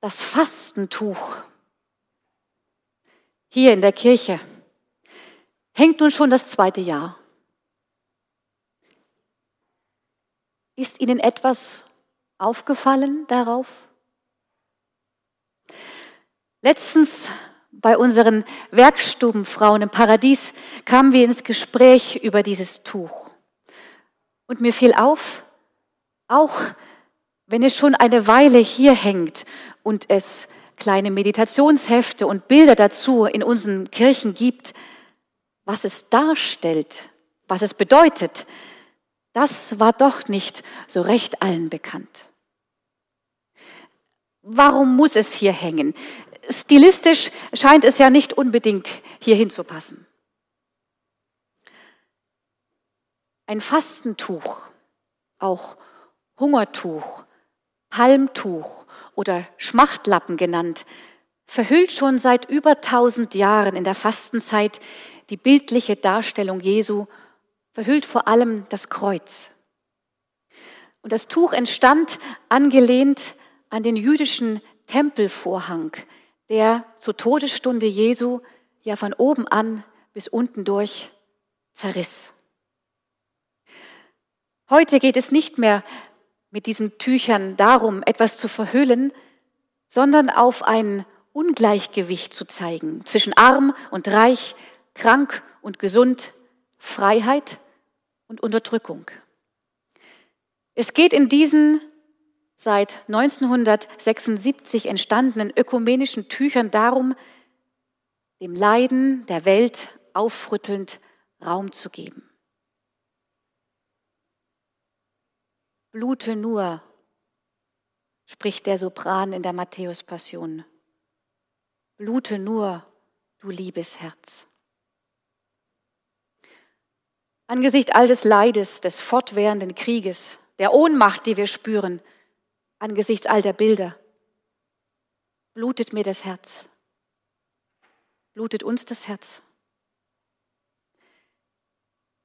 Das Fastentuch hier in der Kirche hängt nun schon das zweite Jahr. Ist Ihnen etwas aufgefallen darauf? Letztens bei unseren Werkstubenfrauen im Paradies kamen wir ins Gespräch über dieses Tuch. Und mir fiel auf, auch wenn es schon eine Weile hier hängt und es kleine Meditationshefte und Bilder dazu in unseren Kirchen gibt, was es darstellt, was es bedeutet, das war doch nicht so recht allen bekannt. Warum muss es hier hängen? Stilistisch scheint es ja nicht unbedingt hier hinzupassen. Ein Fastentuch, auch Hungertuch, Palmtuch oder Schmachtlappen genannt, verhüllt schon seit über tausend Jahren in der Fastenzeit die bildliche Darstellung Jesu, verhüllt vor allem das Kreuz. Und das Tuch entstand angelehnt an den jüdischen Tempelvorhang, der zur Todesstunde Jesu ja von oben an bis unten durch zerriss. Heute geht es nicht mehr mit diesen Tüchern darum, etwas zu verhüllen, sondern auf ein Ungleichgewicht zu zeigen zwischen arm und reich, krank und gesund, Freiheit und Unterdrückung. Es geht in diesen seit 1976 entstandenen ökumenischen Tüchern darum, dem Leiden der Welt aufrüttelnd Raum zu geben. Blute nur, spricht der Sopran in der Matthäus-Passion. Blute nur, du liebes Herz. Angesichts all des Leides, des fortwährenden Krieges, der Ohnmacht, die wir spüren, angesichts all der Bilder, blutet mir das Herz. Blutet uns das Herz.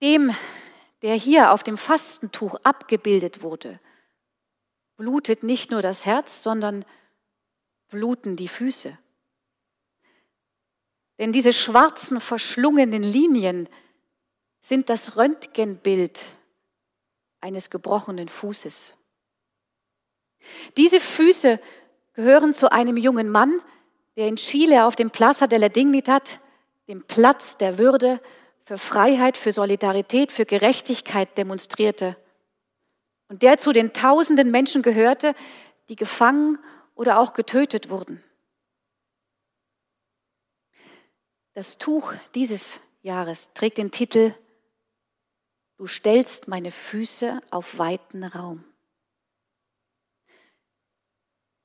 Dem, der hier auf dem Fastentuch abgebildet wurde, blutet nicht nur das Herz, sondern bluten die Füße. Denn diese schwarzen, verschlungenen Linien sind das Röntgenbild eines gebrochenen Fußes. Diese Füße gehören zu einem jungen Mann, der in Chile auf dem Plaza de la Dignidad, dem Platz der Würde, für Freiheit, für Solidarität, für Gerechtigkeit demonstrierte. Und der zu den tausenden Menschen gehörte, die gefangen oder auch getötet wurden. Das Tuch dieses Jahres trägt den Titel Du stellst meine Füße auf weiten Raum.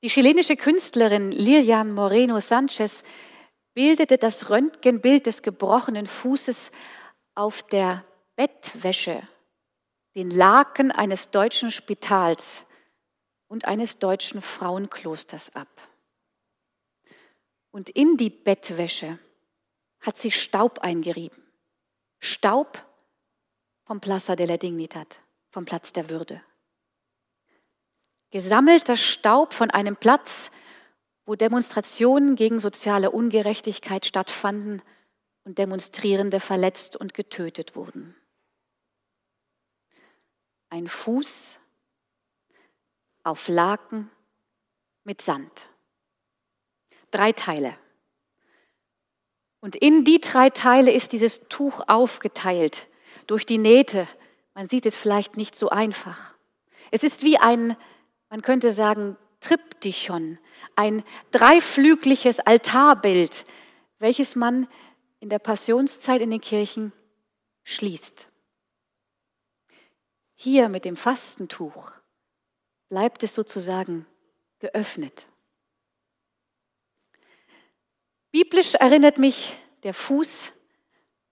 Die chilenische Künstlerin Lilian Moreno Sanchez bildete das Röntgenbild des gebrochenen Fußes auf der Bettwäsche, den Laken eines deutschen Spitals und eines deutschen Frauenklosters ab. Und in die Bettwäsche hat sie Staub eingerieben. Staub vom Plaza de la Dignidad, vom Platz der Würde. Gesammelter Staub von einem Platz, wo Demonstrationen gegen soziale Ungerechtigkeit stattfanden und Demonstrierende verletzt und getötet wurden. Ein Fuß auf Laken mit Sand. Drei Teile. Und in die drei Teile ist dieses Tuch aufgeteilt durch die Nähte. Man sieht es vielleicht nicht so einfach. Es ist wie ein, man könnte sagen, Triptychon, ein dreiflügliches Altarbild, welches man in der Passionszeit in den Kirchen schließt. Hier mit dem Fastentuch bleibt es sozusagen geöffnet. Biblisch erinnert mich der Fuß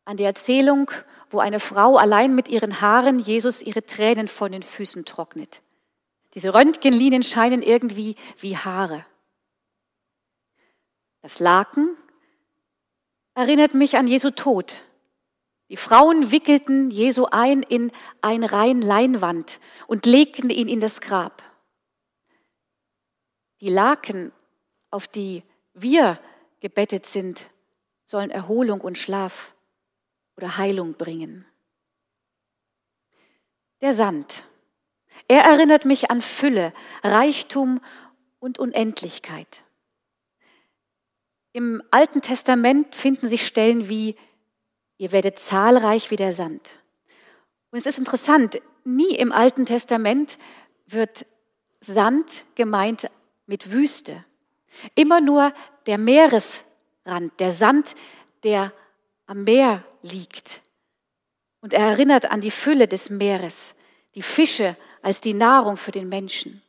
an die Erzählung, wo eine Frau allein mit ihren Haaren Jesus ihre Tränen von den Füßen trocknet. Diese Röntgenlinien scheinen irgendwie wie Haare. Das Laken erinnert mich an Jesu Tod. Die Frauen wickelten Jesu ein in ein Reihen Leinwand und legten ihn in das Grab. Die Laken auf die wir gebettet sind, sollen Erholung und Schlaf oder Heilung bringen. Der Sand. Er erinnert mich an Fülle, Reichtum und Unendlichkeit. Im Alten Testament finden sich Stellen wie, ihr werdet zahlreich wie der Sand. Und es ist interessant, nie im Alten Testament wird Sand gemeint mit Wüste. Immer nur der Meeresrand, der Sand, der am Meer liegt. Und er erinnert an die Fülle des Meeres, die Fische als die Nahrung für den Menschen.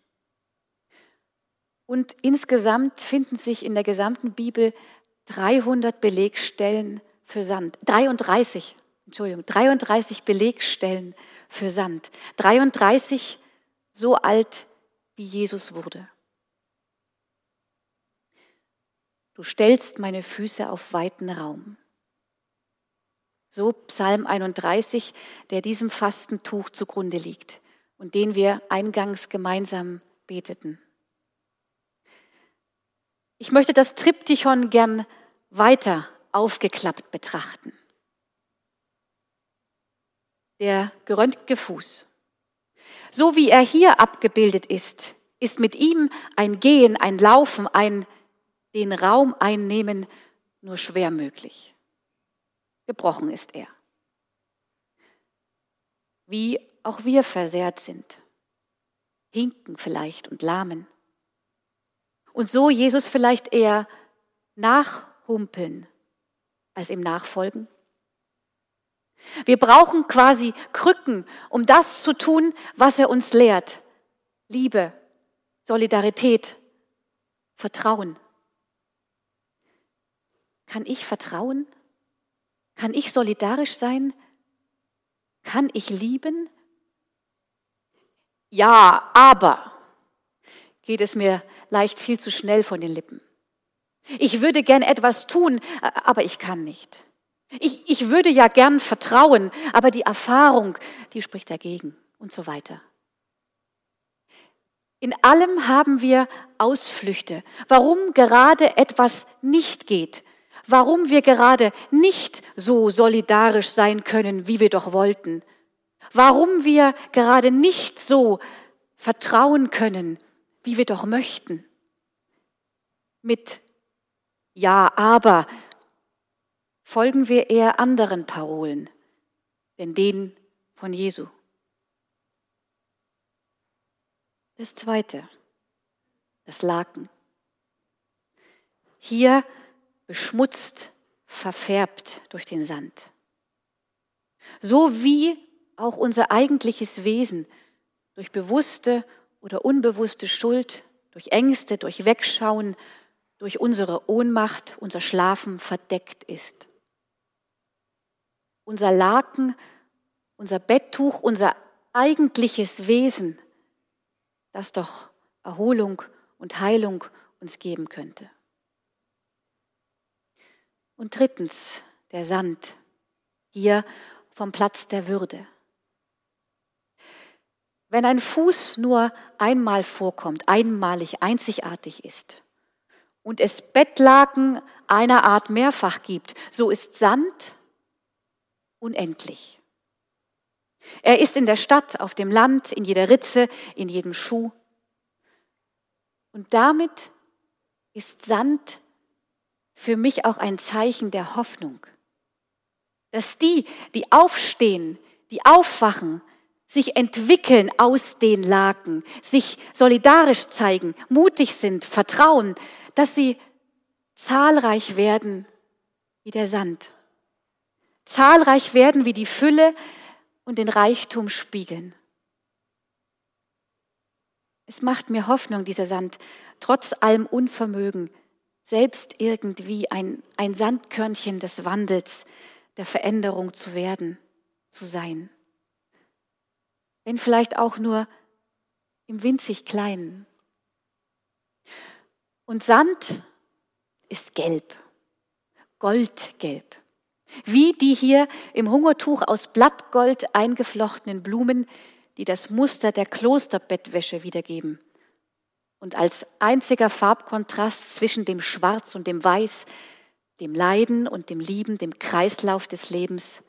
Und insgesamt finden sich in der gesamten Bibel 300 Belegstellen für Sand. 33, Entschuldigung, 33 Belegstellen für Sand. 33 so alt, wie Jesus wurde. Du stellst meine Füße auf weiten Raum. So Psalm 31, der diesem Fastentuch zugrunde liegt und den wir eingangs gemeinsam beteten. Ich möchte das Triptychon gern weiter aufgeklappt betrachten. Der geröntgete Fuß. So wie er hier abgebildet ist, ist mit ihm ein Gehen, ein Laufen, ein den Raum einnehmen nur schwer möglich. Gebrochen ist er. Wie auch wir versehrt sind, hinken vielleicht und lahmen und so Jesus vielleicht eher nachhumpeln als ihm nachfolgen? Wir brauchen quasi Krücken, um das zu tun, was er uns lehrt. Liebe, Solidarität, Vertrauen. Kann ich vertrauen? Kann ich solidarisch sein? Kann ich lieben? Ja, aber geht es mir leicht viel zu schnell von den Lippen. Ich würde gern etwas tun, aber ich kann nicht. Ich, ich würde ja gern vertrauen, aber die Erfahrung, die spricht dagegen und so weiter. In allem haben wir Ausflüchte, warum gerade etwas nicht geht, warum wir gerade nicht so solidarisch sein können, wie wir doch wollten, warum wir gerade nicht so vertrauen können, wie wir doch möchten. Mit Ja, aber folgen wir eher anderen Parolen, denn denen von Jesu. Das zweite, das Laken. Hier beschmutzt, verfärbt durch den Sand. So wie auch unser eigentliches Wesen durch bewusste oder unbewusste Schuld, durch Ängste, durch Wegschauen, durch unsere Ohnmacht, unser Schlafen verdeckt ist. Unser Laken, unser Betttuch, unser eigentliches Wesen, das doch Erholung und Heilung uns geben könnte. Und drittens, der Sand, hier vom Platz der Würde. Wenn ein Fuß nur einmal vorkommt, einmalig, einzigartig ist und es Bettlaken einer Art mehrfach gibt, so ist Sand unendlich. Er ist in der Stadt, auf dem Land, in jeder Ritze, in jedem Schuh. Und damit ist Sand für mich auch ein Zeichen der Hoffnung, dass die, die aufstehen, die aufwachen, sich entwickeln aus den Laken, sich solidarisch zeigen, mutig sind, vertrauen, dass sie zahlreich werden wie der Sand, zahlreich werden wie die Fülle und den Reichtum spiegeln. Es macht mir Hoffnung, dieser Sand, trotz allem Unvermögen, selbst irgendwie ein, ein Sandkörnchen des Wandels, der Veränderung zu werden, zu sein wenn vielleicht auch nur im winzig kleinen. Und Sand ist gelb, goldgelb, wie die hier im Hungertuch aus Blattgold eingeflochtenen Blumen, die das Muster der Klosterbettwäsche wiedergeben. und als einziger Farbkontrast zwischen dem Schwarz und dem Weiß, dem Leiden und dem Lieben, dem Kreislauf des Lebens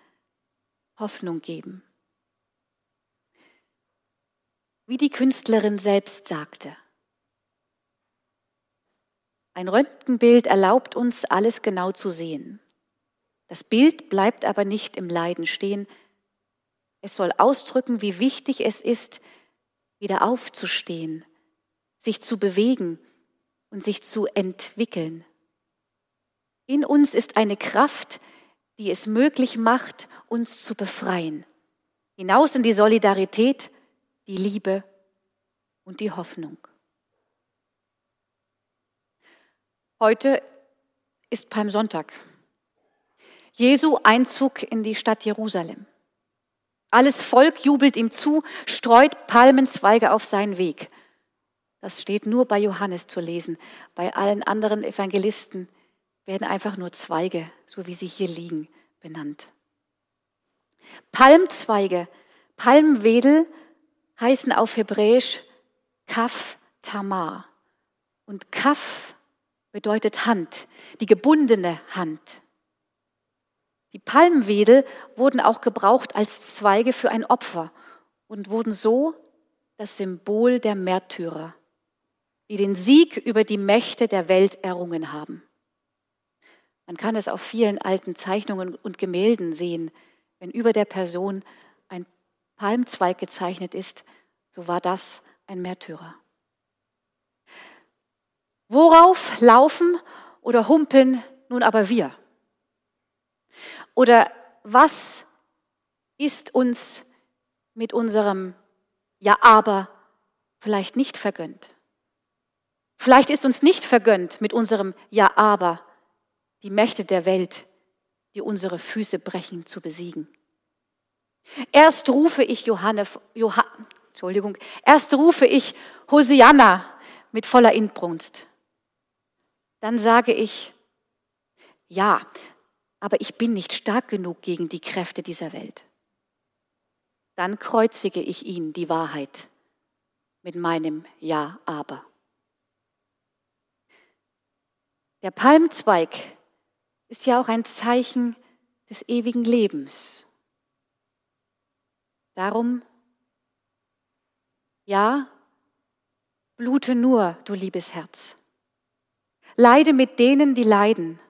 Hoffnung geben. Wie die Künstlerin selbst sagte, ein Röntgenbild erlaubt uns, alles genau zu sehen. Das Bild bleibt aber nicht im Leiden stehen. Es soll ausdrücken, wie wichtig es ist, wieder aufzustehen, sich zu bewegen und sich zu entwickeln. In uns ist eine Kraft, die es möglich macht, uns zu befreien. Hinaus in die Solidarität, die Liebe und die Hoffnung. Heute ist Palmsonntag. Jesu Einzug in die Stadt Jerusalem. Alles Volk jubelt ihm zu, streut Palmenzweige auf seinen Weg. Das steht nur bei Johannes zu lesen. Bei allen anderen Evangelisten werden einfach nur Zweige, so wie sie hier liegen, benannt. Palmzweige, Palmwedel heißen auf Hebräisch Kaf Tamar. Und Kaf bedeutet Hand, die gebundene Hand. Die Palmwedel wurden auch gebraucht als Zweige für ein Opfer und wurden so das Symbol der Märtyrer, die den Sieg über die Mächte der Welt errungen haben. Man kann es auf vielen alten Zeichnungen und Gemälden sehen, wenn über der Person Palmzweig gezeichnet ist, so war das ein Märtyrer. Worauf laufen oder humpeln nun aber wir? Oder was ist uns mit unserem Ja, aber vielleicht nicht vergönnt? Vielleicht ist uns nicht vergönnt mit unserem Ja, aber die Mächte der Welt, die unsere Füße brechen, zu besiegen. Erst rufe ich Johanne, Johann, Entschuldigung, erst rufe ich Hosianna mit voller Inbrunst dann sage ich, ja, aber ich bin nicht stark genug gegen die Kräfte dieser Welt. Dann kreuzige ich ihn, die Wahrheit, mit meinem Ja, aber. Der Palmzweig ist ja auch ein Zeichen des ewigen Lebens. Darum, ja, blute nur, du liebes Herz. Leide mit denen, die leiden.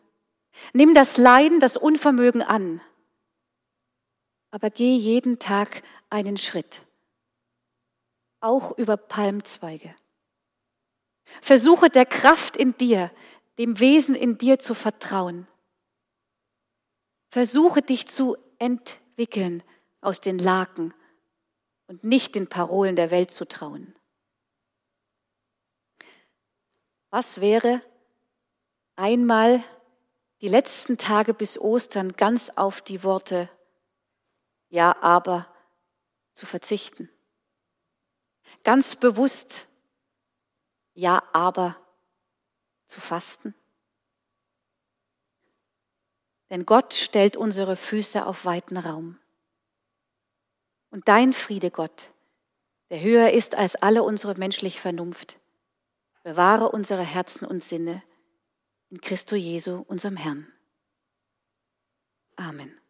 Nimm das Leiden, das Unvermögen an. Aber geh jeden Tag einen Schritt. Auch über Palmzweige. Versuche der Kraft in dir, dem Wesen in dir zu vertrauen. Versuche dich zu entwickeln aus den Laken und nicht den Parolen der Welt zu trauen. Was wäre, einmal die letzten Tage bis Ostern ganz auf die Worte Ja, aber zu verzichten. Ganz bewusst Ja, aber zu fasten. Denn Gott stellt unsere Füße auf weiten Raum. Und dein Friede, Gott, der höher ist als alle unsere menschliche Vernunft, bewahre unsere Herzen und Sinne in Christo Jesu, unserem Herrn. Amen.